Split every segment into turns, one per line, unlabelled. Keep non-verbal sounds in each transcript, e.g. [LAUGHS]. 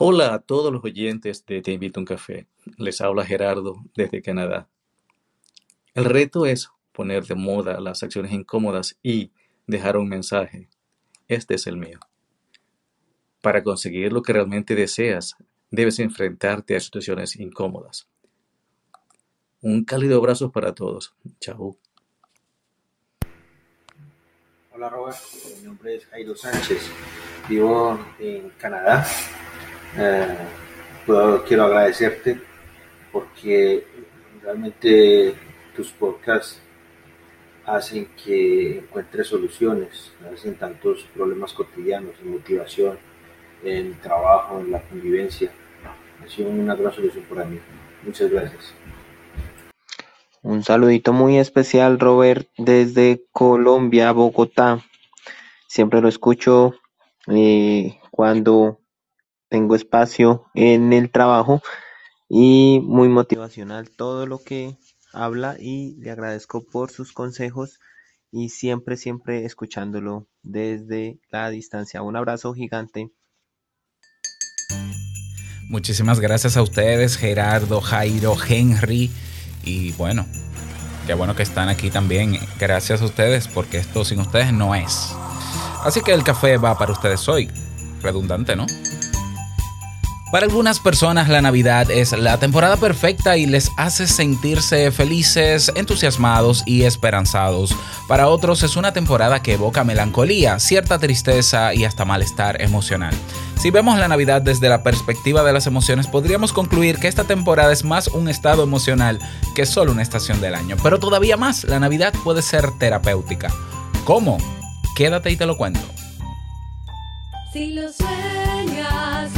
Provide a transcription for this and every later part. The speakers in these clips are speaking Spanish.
Hola a todos los oyentes de Te invito a un café. Les habla Gerardo desde Canadá. El reto es poner de moda las acciones incómodas y dejar un mensaje. Este es el mío. Para conseguir lo que realmente deseas, debes enfrentarte a situaciones incómodas. Un cálido abrazo para todos. Chao.
Hola Robert, mi nombre es Jairo Sánchez, vivo en Canadá eh, quiero agradecerte porque realmente tus podcasts hacen que encuentres soluciones, hacen tantos problemas cotidianos, en motivación, en trabajo, en la convivencia. Ha sido una gran solución para mí. Muchas gracias.
Un saludito muy especial, Robert, desde Colombia, Bogotá. Siempre lo escucho eh, cuando tengo espacio en el trabajo y muy motivacional todo lo que habla y le agradezco por sus consejos y siempre, siempre escuchándolo desde la distancia. Un abrazo gigante.
Muchísimas gracias a ustedes, Gerardo, Jairo, Henry. Y bueno, qué bueno que están aquí también. Gracias a ustedes, porque esto sin ustedes no es. Así que el café va para ustedes hoy. Redundante, ¿no? Para algunas personas la Navidad es la temporada perfecta y les hace sentirse felices, entusiasmados y esperanzados. Para otros es una temporada que evoca melancolía, cierta tristeza y hasta malestar emocional. Si vemos la Navidad desde la perspectiva de las emociones, podríamos concluir que esta temporada es más un estado emocional que solo una estación del año. Pero todavía más, la Navidad puede ser terapéutica. ¿Cómo? Quédate y te lo cuento.
Si lo sueñas,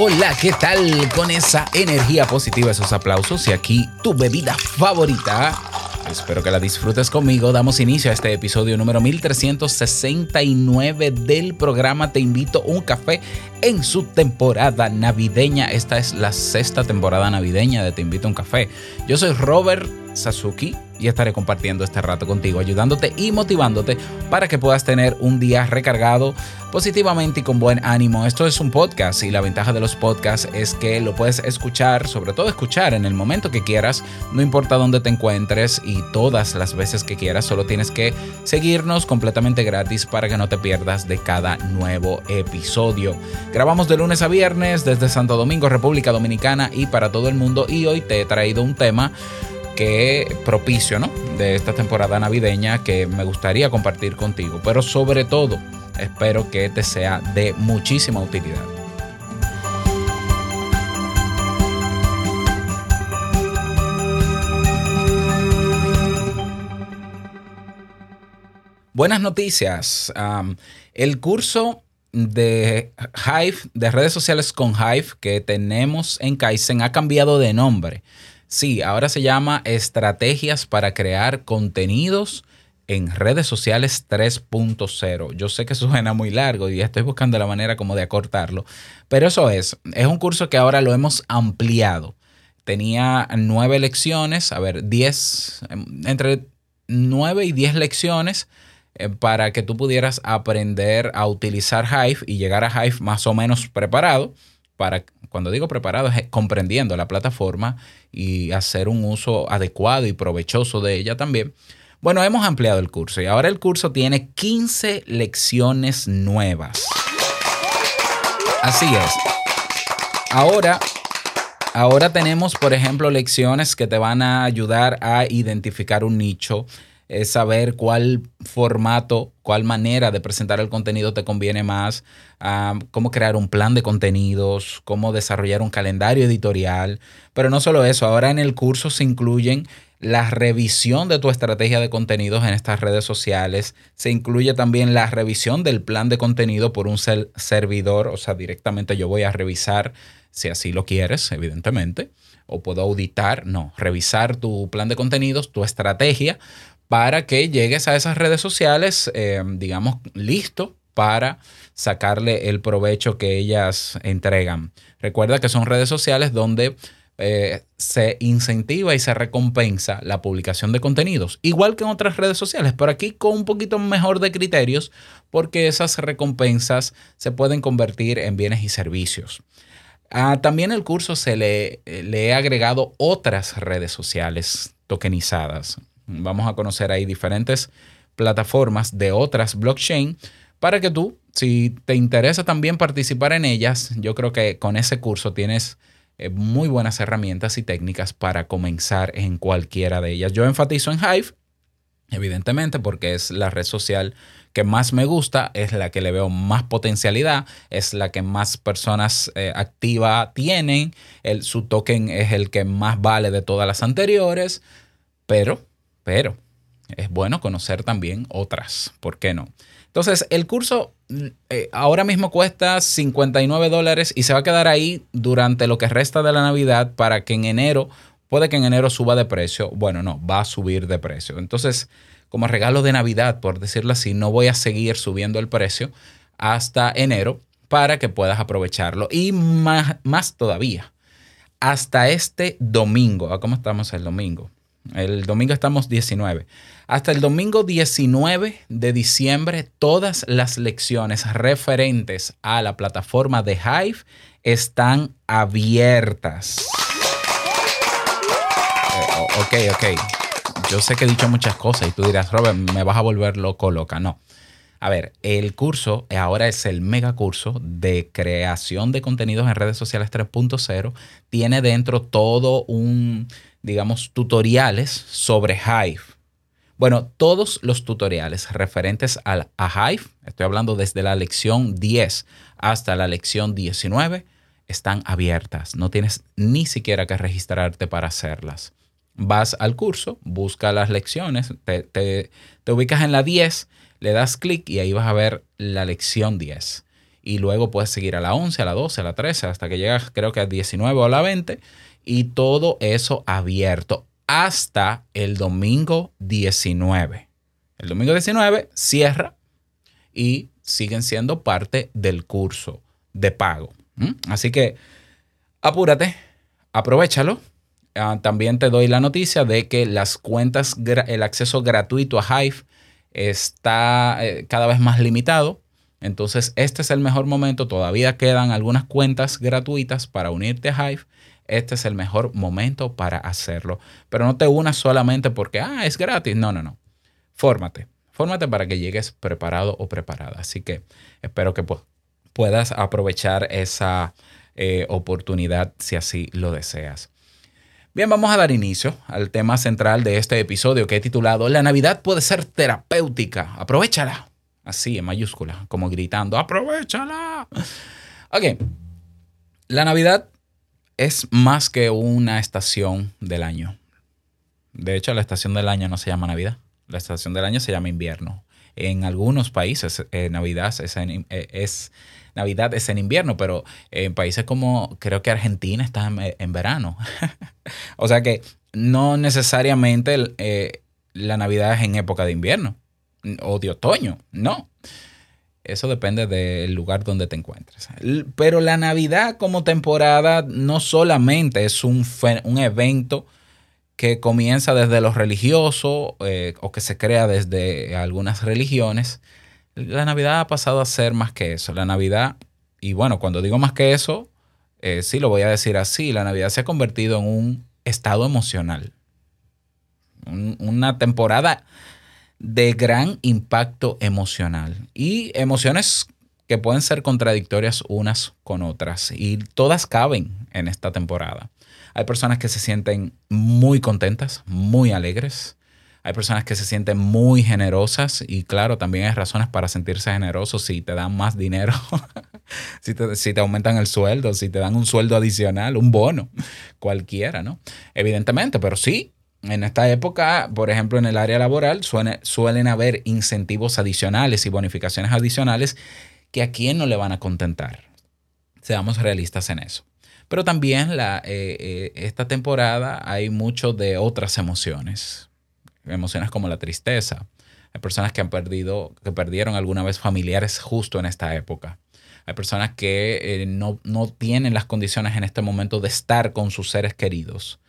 Hola, ¿qué tal con esa energía positiva, esos aplausos? Y aquí tu bebida favorita. Espero que la disfrutes conmigo. Damos inicio a este episodio número 1369 del programa Te invito a un café en su temporada navideña. Esta es la sexta temporada navideña de Te invito a un café. Yo soy Robert Sasuki y estaré compartiendo este rato contigo, ayudándote y motivándote para que puedas tener un día recargado positivamente y con buen ánimo. Esto es un podcast y la ventaja de los podcasts es que lo puedes escuchar, sobre todo escuchar en el momento que quieras, no importa dónde te encuentres y todas las veces que quieras, solo tienes que seguirnos completamente gratis para que no te pierdas de cada nuevo episodio. Grabamos de lunes a viernes desde Santo Domingo, República Dominicana y para todo el mundo y hoy te he traído un tema que propicio, ¿no? De esta temporada navideña que me gustaría compartir contigo. Pero sobre todo, espero que te sea de muchísima utilidad. Buenas noticias. el curso de Hive, de redes sociales con Hive que tenemos en Kaizen ha cambiado de nombre. Sí, ahora se llama Estrategias para crear contenidos en redes sociales 3.0. Yo sé que suena muy largo y estoy buscando la manera como de acortarlo, pero eso es, es un curso que ahora lo hemos ampliado. Tenía nueve lecciones, a ver, diez, entre nueve y diez lecciones eh, para que tú pudieras aprender a utilizar Hive y llegar a Hive más o menos preparado para, cuando digo preparado, es comprendiendo la plataforma y hacer un uso adecuado y provechoso de ella también. Bueno, hemos ampliado el curso y ahora el curso tiene 15 lecciones nuevas. Así es. Ahora ahora tenemos, por ejemplo, lecciones que te van a ayudar a identificar un nicho, es saber cuál formato, cuál manera de presentar el contenido te conviene más, cómo crear un plan de contenidos, cómo desarrollar un calendario editorial. Pero no solo eso, ahora en el curso se incluyen la revisión de tu estrategia de contenidos en estas redes sociales. Se incluye también la revisión del plan de contenido por un servidor, o sea, directamente yo voy a revisar, si así lo quieres, evidentemente, o puedo auditar, no, revisar tu plan de contenidos, tu estrategia, para que llegues a esas redes sociales, eh, digamos, listo para sacarle el provecho que ellas entregan. Recuerda que son redes sociales donde eh, se incentiva y se recompensa la publicación de contenidos, igual que en otras redes sociales, pero aquí con un poquito mejor de criterios, porque esas recompensas se pueden convertir en bienes y servicios. Ah, también el curso se le, le he agregado otras redes sociales tokenizadas. Vamos a conocer ahí diferentes plataformas de otras blockchain para que tú, si te interesa también participar en ellas, yo creo que con ese curso tienes eh, muy buenas herramientas y técnicas para comenzar en cualquiera de ellas. Yo enfatizo en Hive, evidentemente, porque es la red social que más me gusta, es la que le veo más potencialidad, es la que más personas eh, activas tienen, el, su token es el que más vale de todas las anteriores, pero, pero, es bueno conocer también otras, ¿por qué no? Entonces, el curso mm, eh, ahora mismo cuesta 59 dólares y se va a quedar ahí durante lo que resta de la Navidad para que en enero, puede que en enero suba de precio. Bueno, no, va a subir de precio. Entonces, como regalo de Navidad, por decirlo así, no voy a seguir subiendo el precio hasta enero para que puedas aprovecharlo. Y más, más todavía, hasta este domingo, ¿cómo estamos el domingo? El domingo estamos 19. Hasta el domingo 19 de diciembre, todas las lecciones referentes a la plataforma de Hive están abiertas. Eh, ok, ok. Yo sé que he dicho muchas cosas y tú dirás, Robert, me vas a volver loco, loca. No. A ver, el curso ahora es el mega curso de creación de contenidos en redes sociales 3.0. Tiene dentro todo un, digamos, tutoriales sobre Hive bueno, todos los tutoriales referentes a, Hive, estoy hablando desde la lección 10 hasta la lección 19, están abiertas. No tienes ni siquiera que registrarte para hacerlas. Vas al curso, busca las lecciones, te, te ubicas en la 10, le das clic y ahí vas a ver la lección 10. Y luego puedes seguir a la 11, a la 12, a la 13, hasta que llegas creo que a 19 o a la 20. Y todo eso abierto hasta el domingo 19. El domingo 19 cierra y siguen siendo parte del curso de pago. Así que apúrate, aprovechalo. Ah, también te doy la noticia de que las cuentas, el acceso gratuito a Hive está eh, cada vez más limitado. Entonces, este es el mejor momento. Todavía quedan algunas cuentas gratuitas para unirte a Hive este es el mejor momento para hacerlo. Pero no te unas solamente porque, ah, es gratis. No, no, no. Fórmate. Fórmate para que llegues preparado o preparada. Así que espero que puedas aprovechar esa eh, oportunidad si así lo deseas. Bien, vamos a dar inicio al tema central de este episodio que he titulado La Navidad puede ser terapéutica. Aprovechala. Así, en mayúscula, como gritando, aprovechala. Ok. La Navidad es más que una estación del año. De hecho, la estación del año no se llama Navidad. La estación del año se llama invierno. En algunos países eh, Navidad es en, eh, Navidad es en invierno, pero en países como creo que Argentina está en, verano. [LAUGHS] o sea que no necesariamente eh, la Navidad es en época de invierno o de otoño, no. Eso depende del lugar donde te encuentres. Pero la Navidad como temporada no solamente es un, un evento que comienza desde lo religioso eh, o que se crea desde algunas religiones. La Navidad ha pasado a ser más que eso. La Navidad, y bueno, cuando digo más que eso, eh, sí lo voy a decir así, la Navidad se ha convertido en un estado emocional. una temporada de gran impacto emocional. Y emociones que pueden ser contradictorias unas con otras y todas caben en esta temporada. Hay personas que se sienten muy contentas, muy alegres. Hay personas que se sienten muy generosas y claro, también hay razones para sentirse generosos si te dan más dinero, [LAUGHS] si, te, si, te, aumentan el sueldo, si te dan un sueldo adicional, un bono, cualquiera, ¿no? Evidentemente, pero sí, en esta época, por ejemplo, en el área laboral suene, suelen haber incentivos adicionales y bonificaciones adicionales que a quién no le van a contentar. Seamos realistas en eso. Pero también la, eh, eh, esta temporada hay mucho de otras emociones. Emociones como la tristeza. Hay personas que han perdido, que perdieron alguna vez familiares justo en esta época. Hay personas que eh, no, no tienen las condiciones en este momento de estar con sus seres queridos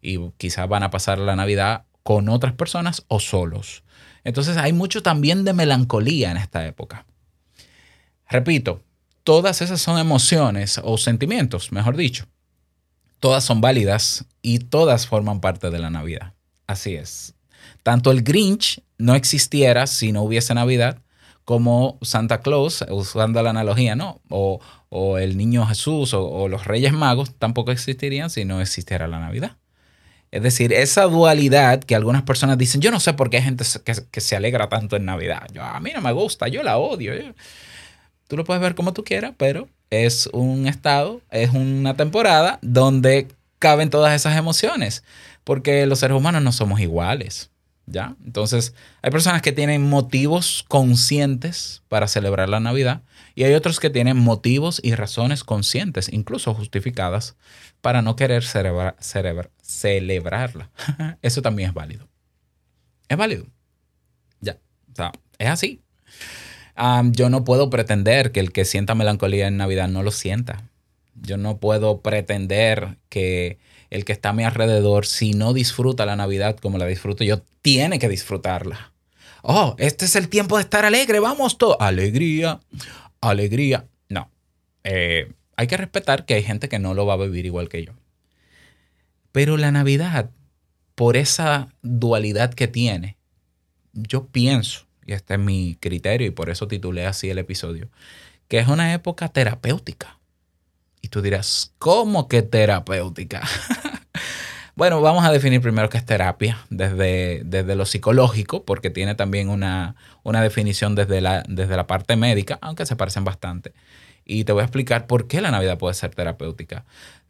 y quizás van a pasar la Navidad con otras personas o solos. Entonces hay mucho también de melancolía en esta época. Repito, todas esas son emociones o sentimientos, mejor dicho. Todas son válidas y todas forman parte de la Navidad. Así es. Tanto el Grinch no existiera si no hubiese Navidad, como Santa Claus, usando la analogía, ¿no? O, el Niño Jesús o, los Reyes Magos tampoco existirían si no existiera la Navidad. Es decir, esa dualidad que algunas personas dicen, yo no sé por qué hay gente que, se alegra tanto en Navidad. Yo, a mí no me gusta, yo la odio. Tú lo puedes ver como tú quieras, pero es un estado, es una temporada donde caben todas esas emociones, porque los seres humanos no somos iguales. ¿Ya? Entonces, hay personas que tienen motivos conscientes para celebrar la Navidad y hay otros que tienen motivos y razones conscientes, incluso justificadas, para no querer celebrarla. [LAUGHS] Eso también es válido. Es válido. Ya. O sea, es así yo no puedo pretender que el que sienta melancolía en Navidad no lo sienta. Yo no puedo pretender que el que está a mi alrededor, si no disfruta la Navidad como la disfruto yo, tiene que disfrutarla. Oh, este es el tiempo de estar alegre, vamos todo. Alegría, alegría. No. Eh, hay que respetar que hay gente que no lo va a vivir igual que yo. Pero la Navidad, por esa dualidad que tiene, yo pienso y este es mi criterio y por eso titulé así el episodio, que es una época terapéutica. Y tú dirás, ¿cómo que terapéutica? [LAUGHS] bueno, vamos a definir primero qué es terapia desde, desde lo psicológico, porque tiene también una, una definición desde la, desde la parte médica, aunque se parecen bastante. Y te voy a explicar por qué la Navidad puede ser terapéutica.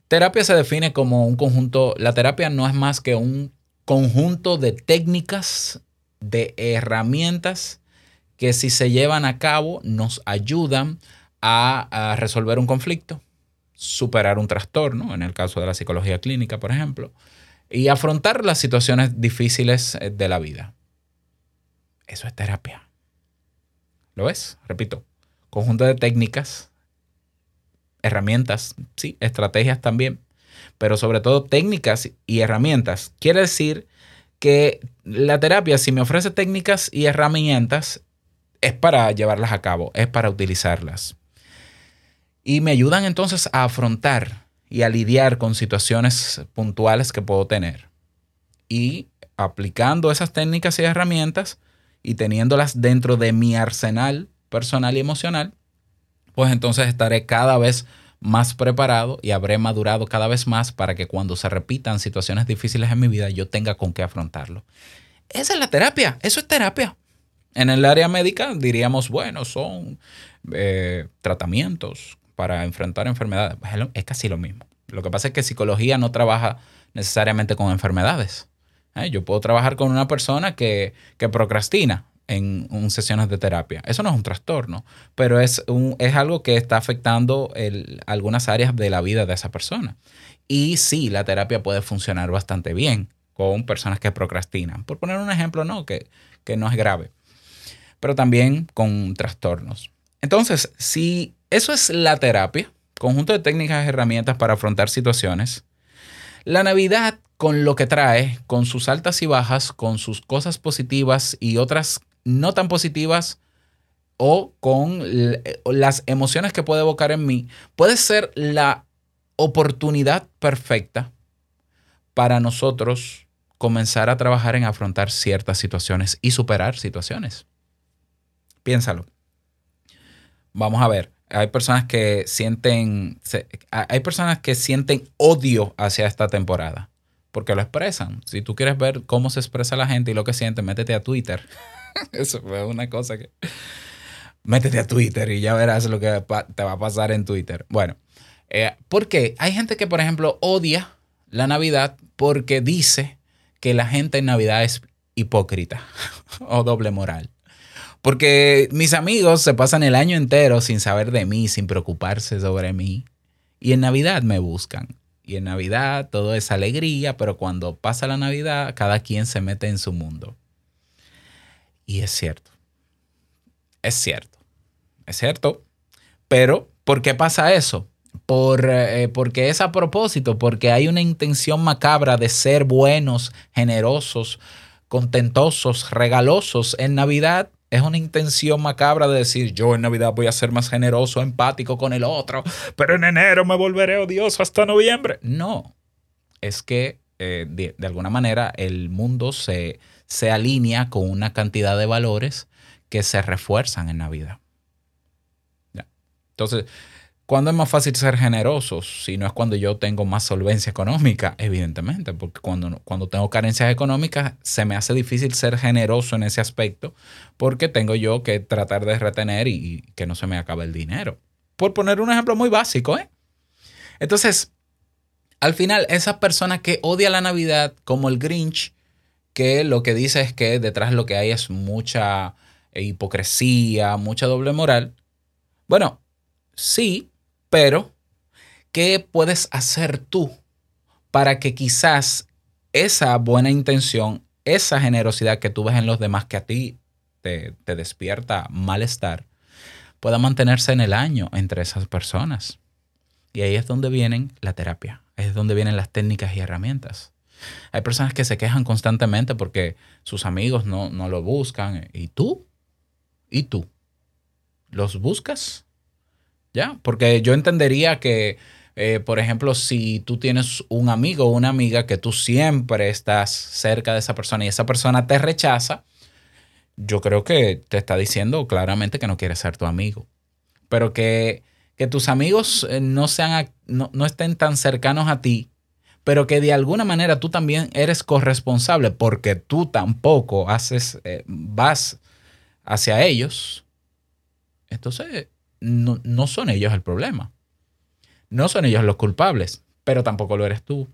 Terapia se define como un conjunto, la terapia no es más que un conjunto de técnicas de herramientas que si se llevan a cabo nos ayudan a, resolver un conflicto, superar un trastorno, en el caso de la psicología clínica, por ejemplo, y afrontar las situaciones difíciles eh, de la vida. Eso es terapia. ¿Lo ves? Repito, conjunto de técnicas, herramientas, sí, estrategias también, pero sobre todo técnicas y herramientas. Quiere decir que la terapia, si me ofrece técnicas y herramientas, es para llevarlas a cabo, es para utilizarlas. Y me ayudan entonces a afrontar y a lidiar con situaciones puntuales que puedo tener. Y aplicando esas técnicas y herramientas y teniéndolas dentro de mi arsenal personal y emocional, pues entonces estaré cada vez más preparado y habré madurado cada vez más para que cuando se repitan situaciones difíciles en mi vida yo tenga con qué afrontarlo. Esa es la terapia, eso es terapia. En el área médica diríamos, bueno, son eh, tratamientos para enfrentar enfermedades. Es casi lo mismo. Lo que pasa es que psicología no trabaja necesariamente con enfermedades. ¿eh? Yo puedo trabajar con una persona que, que procrastina en sesiones de terapia. Eso no es un trastorno, pero es, un, es algo que está afectando algunas áreas de la vida de esa persona. Y sí, la terapia puede funcionar bastante bien con personas que procrastinan. Por poner un ejemplo, no, que, que no es grave, pero también con trastornos. Entonces, si eso es la terapia, conjunto de técnicas y herramientas para afrontar situaciones, la Navidad con lo que trae, con sus altas y bajas, con sus cosas positivas y otras no tan positivas o con las emociones que puede evocar en mí, puede ser la oportunidad perfecta para nosotros comenzar a trabajar en afrontar ciertas situaciones y superar situaciones. Piénsalo. vamos a ver, hay personas que sienten, hay personas que sienten odio hacia esta temporada porque lo expresan. Si tú quieres ver cómo se expresa la gente y lo que siente, métete a Twitter. [LAUGHS] Eso fue una cosa que... Métete a Twitter y ya verás lo que te va a pasar en Twitter. Bueno, eh, porque hay gente que, por ejemplo, odia la Navidad porque dice que la gente en Navidad es hipócrita [LAUGHS] o doble moral. Porque mis amigos se pasan el año entero sin saber de mí, sin preocuparse sobre mí. Y en Navidad me buscan. Y en Navidad todo es alegría, pero cuando pasa la Navidad, cada quien se mete en su mundo. Y es cierto. Es cierto. Es cierto. Pero, ¿por qué pasa eso? Por, eh, porque es a propósito, porque hay una intención macabra de ser buenos, generosos, contentosos, regalosos en Navidad es una intención macabra de decir, yo en Navidad voy a ser más generoso, empático con el otro, pero en enero me volveré odioso hasta noviembre. No, es que eh, de, alguna manera el mundo se, se alinea con una cantidad de valores que se refuerzan en Navidad. Entonces, ¿Cuándo es más fácil ser generosos? Si no es cuando yo tengo más solvencia económica, evidentemente, porque cuando, cuando tengo carencias económicas se me hace difícil ser generoso en ese aspecto porque tengo yo que tratar de retener y, que no se me acabe el dinero. Por poner un ejemplo muy básico, ¿eh? Entonces, al final, esa persona que odia la Navidad como el Grinch, que lo que dice es que detrás lo que hay es mucha hipocresía, mucha doble moral. Bueno, sí, pero, ¿qué puedes hacer tú para que quizás esa buena intención, esa generosidad que tú ves en los demás que a ti te, despierta malestar, pueda mantenerse en el año entre esas personas? Y ahí es donde vienen la terapia, es donde vienen las técnicas y herramientas. Hay personas que se quejan constantemente porque sus amigos no, no lo buscan. ¿Y tú? ¿Y tú? ¿Los buscas? Porque yo entendería que, eh, por ejemplo, si tú tienes un amigo o una amiga que tú siempre estás cerca de esa persona y esa persona te rechaza, yo creo que te está diciendo claramente que no quiere ser tu amigo. Pero que, tus amigos eh, no, sean, no, estén tan cercanos a ti, pero que de alguna manera tú también eres corresponsable porque tú tampoco haces, eh, vas hacia ellos. Entonces, no, son ellos el problema. No son ellos los culpables, pero tampoco lo eres tú.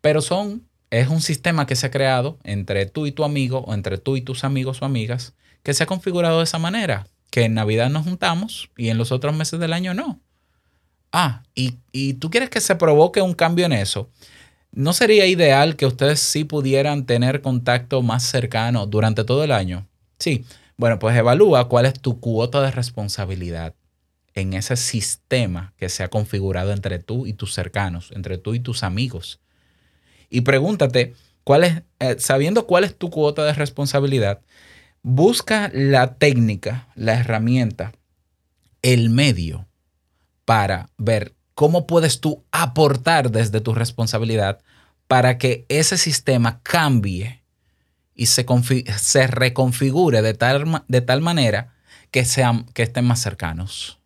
Pero son, es un sistema que se ha creado entre tú y tu amigo o entre tú y tus amigos o amigas que se ha configurado de esa manera, que en Navidad nos juntamos y en los otros meses del año no. Ah, y, y tú quieres que se provoque un cambio en eso. ¿No sería ideal que ustedes sí pudieran tener contacto más cercano durante todo el año? Sí, bueno, pues evalúa cuál es tu cuota de responsabilidad en ese sistema que se ha configurado entre tú y tus cercanos, entre tú y tus amigos. Y pregúntate, cuál es, eh, sabiendo cuál es tu cuota de responsabilidad, busca la técnica, la herramienta, el medio para ver cómo puedes tú aportar desde tu responsabilidad para que ese sistema cambie y se, se reconfigure de tal, de tal manera que, sean, que estén más cercanos.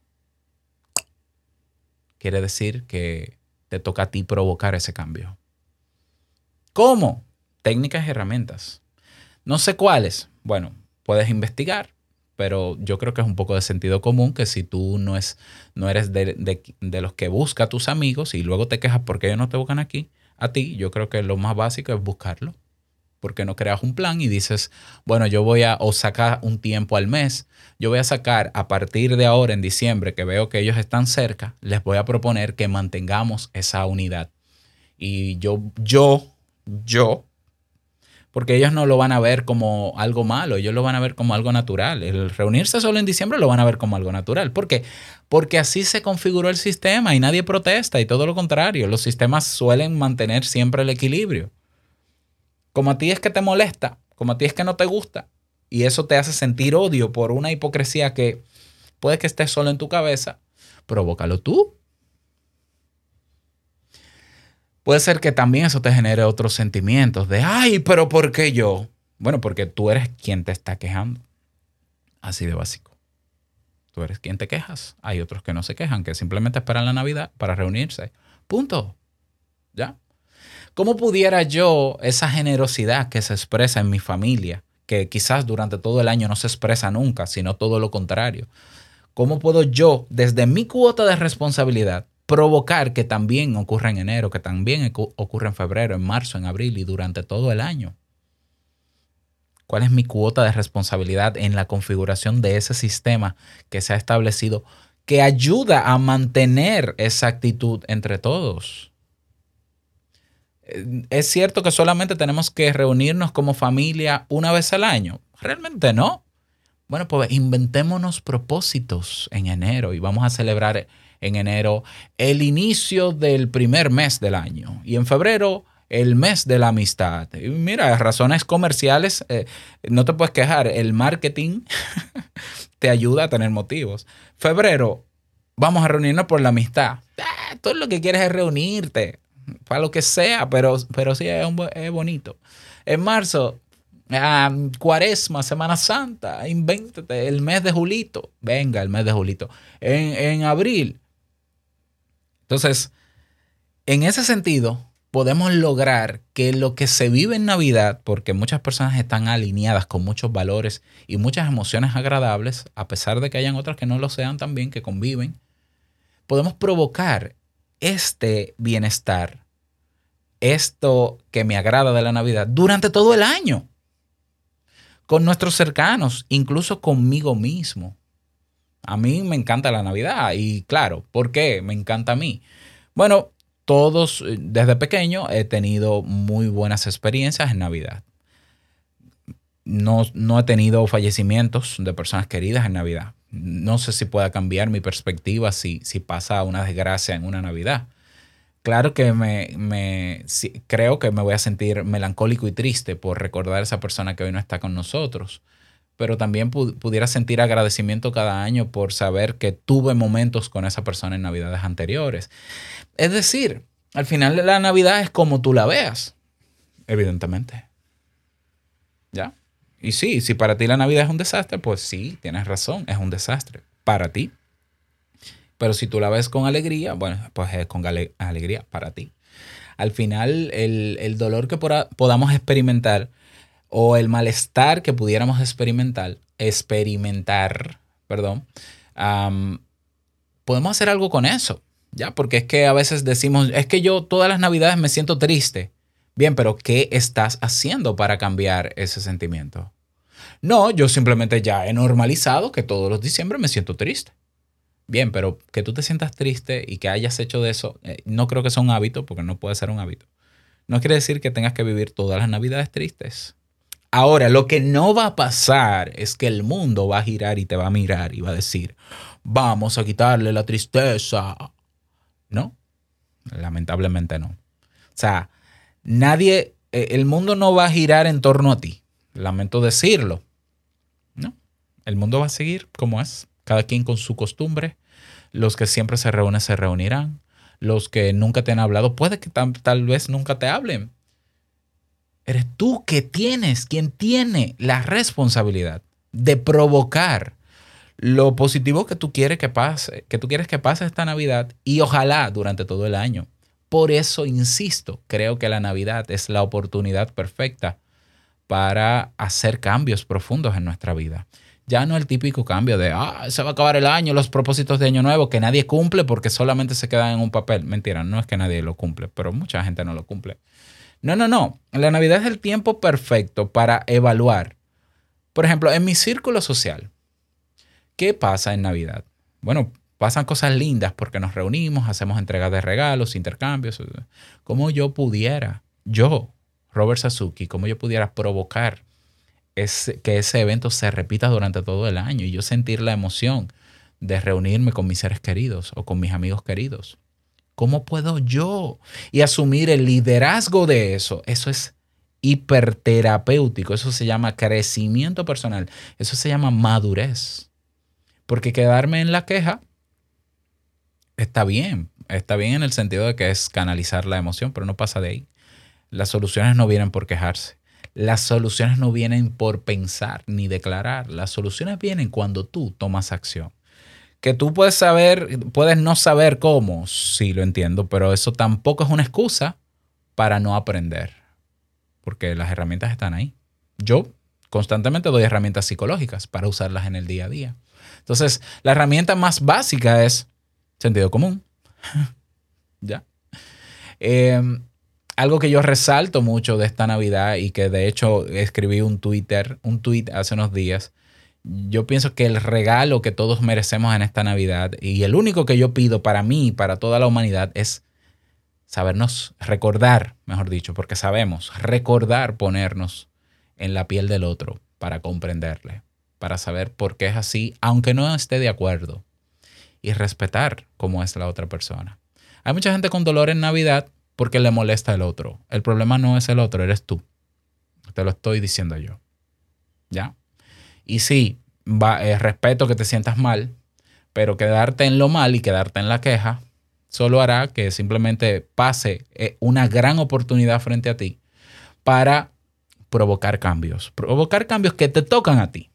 Quiere decir que te toca a ti provocar ese cambio. ¿Cómo? Técnicas y herramientas. No sé cuáles. Bueno, puedes investigar, pero yo creo que es un poco de sentido común que si tú no, es, no eres de, de, los que busca a tus amigos y luego te quejas porque ellos no te buscan aquí, a ti, yo creo que lo más básico es buscarlo porque no creas un plan y dices, bueno, yo voy a sacar un tiempo al mes, yo voy a sacar a partir de ahora en diciembre que veo que ellos están cerca, les voy a proponer que mantengamos esa unidad. Y yo, yo, yo, porque ellos no lo van a ver como algo malo, ellos lo van a ver como algo natural. El reunirse solo en diciembre lo van a ver como algo natural. ¿Por qué? Porque así se configuró el sistema y nadie protesta y todo lo contrario, los sistemas suelen mantener siempre el equilibrio. Como a ti es que te molesta, como a ti es que no te gusta, y eso te hace sentir odio por una hipocresía que puede que estés solo en tu cabeza, provócalo tú. Puede ser que también eso te genere otros sentimientos de, ay, pero ¿por qué yo? Bueno, porque tú eres quien te está quejando. Así de básico. Tú eres quien te quejas. Hay otros que no se quejan, que simplemente esperan la Navidad para reunirse. Punto. ¿Ya? ¿Cómo pudiera yo esa generosidad que se expresa en mi familia, que quizás durante todo el año no se expresa nunca, sino todo lo contrario? ¿Cómo puedo yo, desde mi cuota de responsabilidad, provocar que también ocurra en enero, que también ocurra en febrero, en marzo, en abril y durante todo el año? ¿Cuál es mi cuota de responsabilidad en la configuración de ese sistema que se ha establecido que ayuda a mantener esa actitud entre todos? ¿Es cierto que solamente tenemos que reunirnos como familia una vez al año? Realmente no. Bueno, pues inventémonos propósitos en enero y vamos a celebrar en enero el inicio del primer mes del año y en febrero el mes de la amistad. Y mira, razones comerciales, eh, no te puedes quejar, el marketing [LAUGHS] te ayuda a tener motivos. Febrero, vamos a reunirnos por la amistad. Ah, todo lo que quieres es reunirte, para lo que sea, pero, pero sí es, es bonito. En marzo, cuaresma, Semana Santa, invéntate el mes de Julito. Venga, el mes de Julito. En, en abril. Entonces, en ese sentido, podemos lograr que lo que se vive en Navidad, porque muchas personas están alineadas con muchos valores y muchas emociones agradables, a pesar de que hayan otras que no lo sean también, que conviven, podemos provocar este bienestar, esto que me agrada de la Navidad durante todo el año, con nuestros cercanos, incluso conmigo mismo. A mí me encanta la Navidad y claro, ¿por qué me encanta a mí? Bueno, todos, eh, desde pequeño, he tenido muy buenas experiencias en Navidad. No, no, he tenido fallecimientos de personas queridas en Navidad. No sé si pueda cambiar mi perspectiva si, si pasa una desgracia en una Navidad. Claro que me, me creo que me voy a sentir melancólico y triste por recordar a esa persona que hoy no está con nosotros pero también pudiera sentir agradecimiento cada año por saber que tuve momentos con esa persona en navidades anteriores. Es decir, al final de la Navidad es como tú la veas, evidentemente. ¿Ya? Y sí, si para ti la Navidad es un desastre, pues sí, tienes razón, es un desastre para ti. Pero si tú la ves con alegría, bueno, pues es con alegría para ti. Al final, el, el dolor que podamos experimentar o el malestar que pudiéramos experimentar, experimentar, perdón, podemos hacer algo con eso, ¿ya? Porque es que a veces decimos, es que yo todas las navidades me siento triste. Bien, pero ¿qué estás haciendo para cambiar ese sentimiento? No, yo simplemente ya he normalizado que todos los diciembre me siento triste. Bien, pero que tú te sientas triste y que hayas hecho de eso, eh, no creo que sea un hábito, porque no puede ser un hábito. No quiere decir que tengas que vivir todas las navidades tristes. Ahora, lo que no va a pasar es que el mundo va a girar y te va a mirar y va a decir, vamos a quitarle la tristeza. No, lamentablemente no. O sea, nadie, eh, el mundo no va a girar en torno a ti. Lamento decirlo. No, el mundo va a seguir como es, cada quien con su costumbre. Los que siempre se reúnen se reunirán. Los que nunca te han hablado, puede que tal vez nunca te hablen, Eres tú que tienes, quien tiene la responsabilidad de provocar lo positivo que tú quieres que pase, que tú quieres que pase esta Navidad y ojalá durante todo el año. Por eso insisto, creo que la Navidad es la oportunidad perfecta para hacer cambios profundos en nuestra vida. Ya no el típico cambio de, ah, se va a acabar el año, los propósitos de año nuevo que nadie cumple porque solamente se quedan en un papel. Mentira, no es que nadie lo cumple, pero mucha gente no lo cumple. No, no, no. La Navidad es el tiempo perfecto para evaluar. Por ejemplo, en mi círculo social, ¿qué pasa en Navidad? Bueno, pasan cosas lindas porque nos reunimos, hacemos entregas de regalos, intercambios. ¿Cómo yo pudiera, yo, Robert Sasuki, cómo yo pudiera provocar que ese evento se repita durante todo el año y yo sentir la emoción de reunirme con mis seres queridos o con mis amigos queridos? ¿Cómo puedo yo? Y asumir el liderazgo de eso. Eso es hiperterapéutico. Eso se llama crecimiento personal. Eso se llama madurez. Porque quedarme en la queja está bien. Está bien en el sentido de que es canalizar la emoción, pero no pasa de ahí. Las soluciones no vienen por quejarse. Las soluciones no vienen por pensar ni declarar. Las soluciones vienen cuando tú tomas acción. Que tú puedes saber, puedes no saber cómo, sí lo entiendo, pero eso tampoco es una excusa para no aprender, porque las herramientas están ahí. Yo constantemente doy herramientas psicológicas para usarlas en el día a día. Entonces, la herramienta más básica es sentido común. [LAUGHS] ya. Em, algo que yo resalto mucho de esta Navidad y que de hecho escribí un Twitter, un tweet hace unos días. Yo pienso que el regalo que todos merecemos en esta Navidad y el único que yo pido para mí y para toda la humanidad es sabernos recordar, mejor dicho, porque sabemos recordar ponernos en la piel del otro para comprenderle, para saber por qué es así, aunque no esté de acuerdo, y respetar cómo es la otra persona. Hay mucha gente con dolor en Navidad porque le molesta el otro. El problema no es el otro, eres tú. Te lo estoy diciendo yo. ¿Ya? Y sí, va, eh, respeto que te sientas mal, pero quedarte en lo mal y quedarte en la queja solo hará que simplemente pase eh, una gran oportunidad frente a ti para provocar cambios. Provocar cambios que te tocan a ti.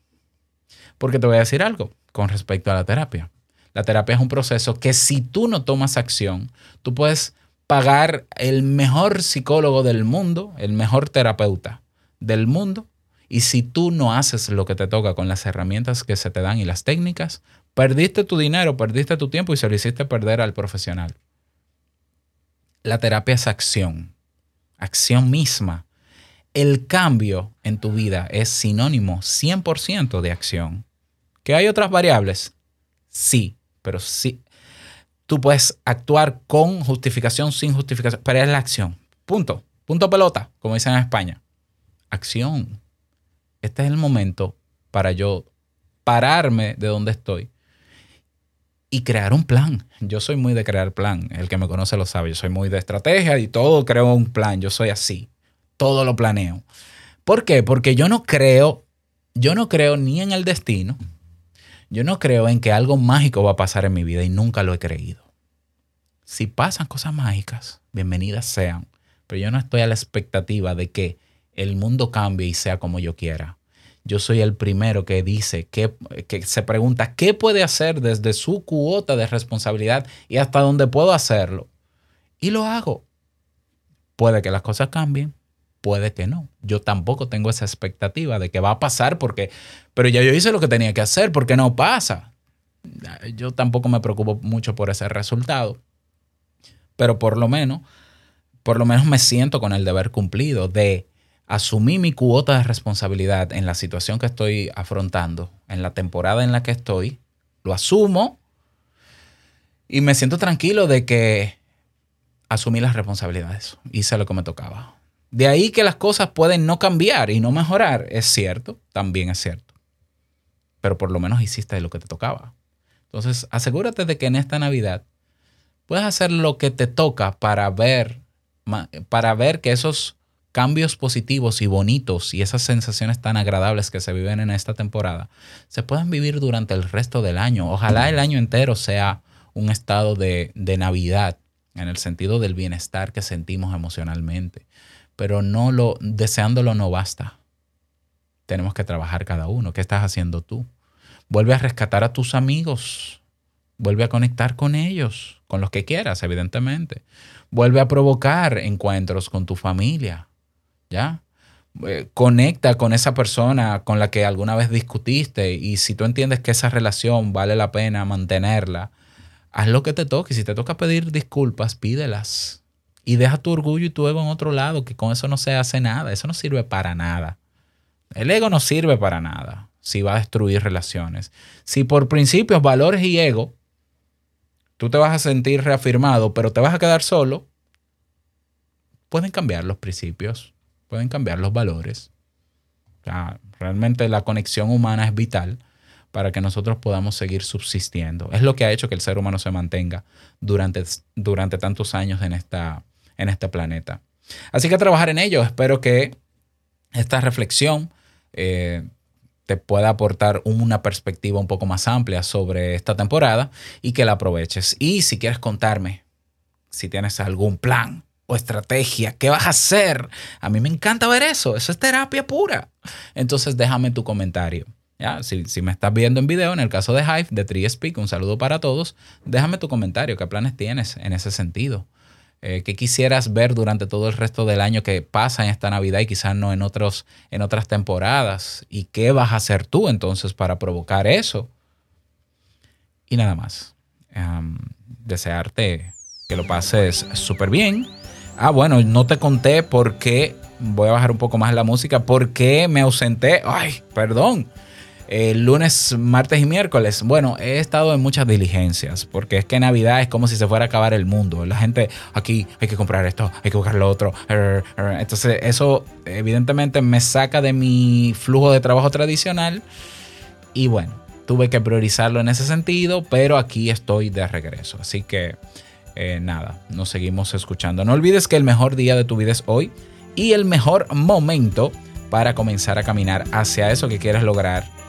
Porque te voy a decir algo con respecto a la terapia. La terapia es un proceso que si tú no tomas acción, tú puedes pagar el mejor psicólogo del mundo, el mejor terapeuta del mundo, y si tú no haces lo que te toca con las herramientas que se te dan y las técnicas, perdiste tu dinero, perdiste tu tiempo y se lo hiciste perder al profesional. La terapia es acción, acción misma. El cambio en tu vida es sinónimo 100% de acción. ¿Que hay otras variables? Sí, pero sí. Tú puedes actuar con justificación, sin justificación, pero es la acción. Punto. Punto pelota, como dicen en España. Acción. Este es el momento para yo pararme de donde estoy y crear un plan. Yo soy muy de crear plan. El que me conoce lo sabe. Yo soy muy de estrategia y todo creo un plan. Yo soy así. Todo lo planeo. ¿Por qué? Porque yo no creo, yo no creo ni en el destino, yo no creo en que algo mágico va a pasar en mi vida y nunca lo he creído. Si pasan cosas mágicas, bienvenidas sean, pero yo no estoy a la expectativa de que el mundo cambie y sea como yo quiera. Yo soy el primero que dice, que, que se pregunta, ¿qué puede hacer desde su cuota de responsabilidad y hasta dónde puedo hacerlo? Y lo hago. Puede que las cosas cambien, puede que no. Yo tampoco tengo esa expectativa de que va a pasar porque, pero ya yo hice lo que tenía que hacer porque no pasa. Yo tampoco me preocupo mucho por ese resultado, pero por lo menos, por lo menos me siento con el deber cumplido de asumir mi cuota de responsabilidad en la situación que estoy afrontando, en la temporada en la que estoy, lo asumo y me siento tranquilo de que asumí las responsabilidades, hice lo que me tocaba. De ahí que las cosas pueden no cambiar y no mejorar, es cierto, también es cierto. Pero por lo menos hiciste lo que te tocaba. Entonces, asegúrate de que en esta Navidad puedes hacer lo que te toca para ver, para ver que esos cambios positivos y bonitos y esas sensaciones tan agradables que se viven en esta temporada se puedan vivir durante el resto del año. Ojalá el año entero sea un estado de, de Navidad en el sentido del bienestar que sentimos emocionalmente pero no lo deseándolo no basta. Tenemos que trabajar cada uno. ¿Qué estás haciendo tú? Vuelve a rescatar a tus amigos. Vuelve a conectar con ellos, con los que quieras, evidentemente. Vuelve a provocar encuentros con tu familia. ¿Ya? Eh, conecta con esa persona con la que alguna vez discutiste y si tú entiendes que esa relación vale la pena mantenerla, haz lo que te toque. Si te toca pedir disculpas, pídelas y deja tu orgullo y tu ego en otro lado, que con eso no se hace nada, eso no sirve para nada. El ego no sirve para nada si va a destruir relaciones. Si por principios, valores y ego, tú te vas a sentir reafirmado, pero te vas a quedar solo, pueden cambiar los principios, pueden cambiar los valores. realmente la conexión humana es vital para que nosotros podamos seguir subsistiendo. Es lo que ha hecho que el ser humano se mantenga durante, durante tantos años en esta, en este planeta. Así que trabajar en ello. Espero que esta reflexión eh, te pueda aportar una perspectiva un poco más amplia sobre esta temporada y que la aproveches. Y si quieres contarme si tienes algún plan o estrategia, ¿qué vas a hacer? A mí me encanta ver eso. Eso es terapia pura. Entonces déjame tu comentario ¿Ya? Si, si, me estás viendo en video, en el caso de Hive, de TreeSpeak, un saludo para todos. Déjame tu comentario, qué planes tienes en ese sentido. Eh, ¿Qué quisieras ver durante todo el resto del año que pasa en esta Navidad y quizás no en, otros, en otras temporadas? ¿Y qué vas a hacer tú entonces para provocar eso? Y nada más. desearte que lo pases súper bien. Ah, bueno, no te conté por qué, voy a bajar un poco más la música, por qué me ausenté. Ay, perdón el lunes, martes y miércoles. Bueno, he estado en muchas diligencias, porque es que Navidad es como si se fuera a acabar el mundo. La gente, aquí hay que comprar esto, hay que buscar lo otro. Entonces, eso evidentemente me saca de mi flujo de trabajo tradicional. Y bueno, tuve que priorizarlo en ese sentido, pero aquí estoy de regreso. Así que eh, nada, nos seguimos escuchando. No olvides que el mejor día de tu vida es hoy y el mejor momento para comenzar a caminar hacia eso que quieres lograr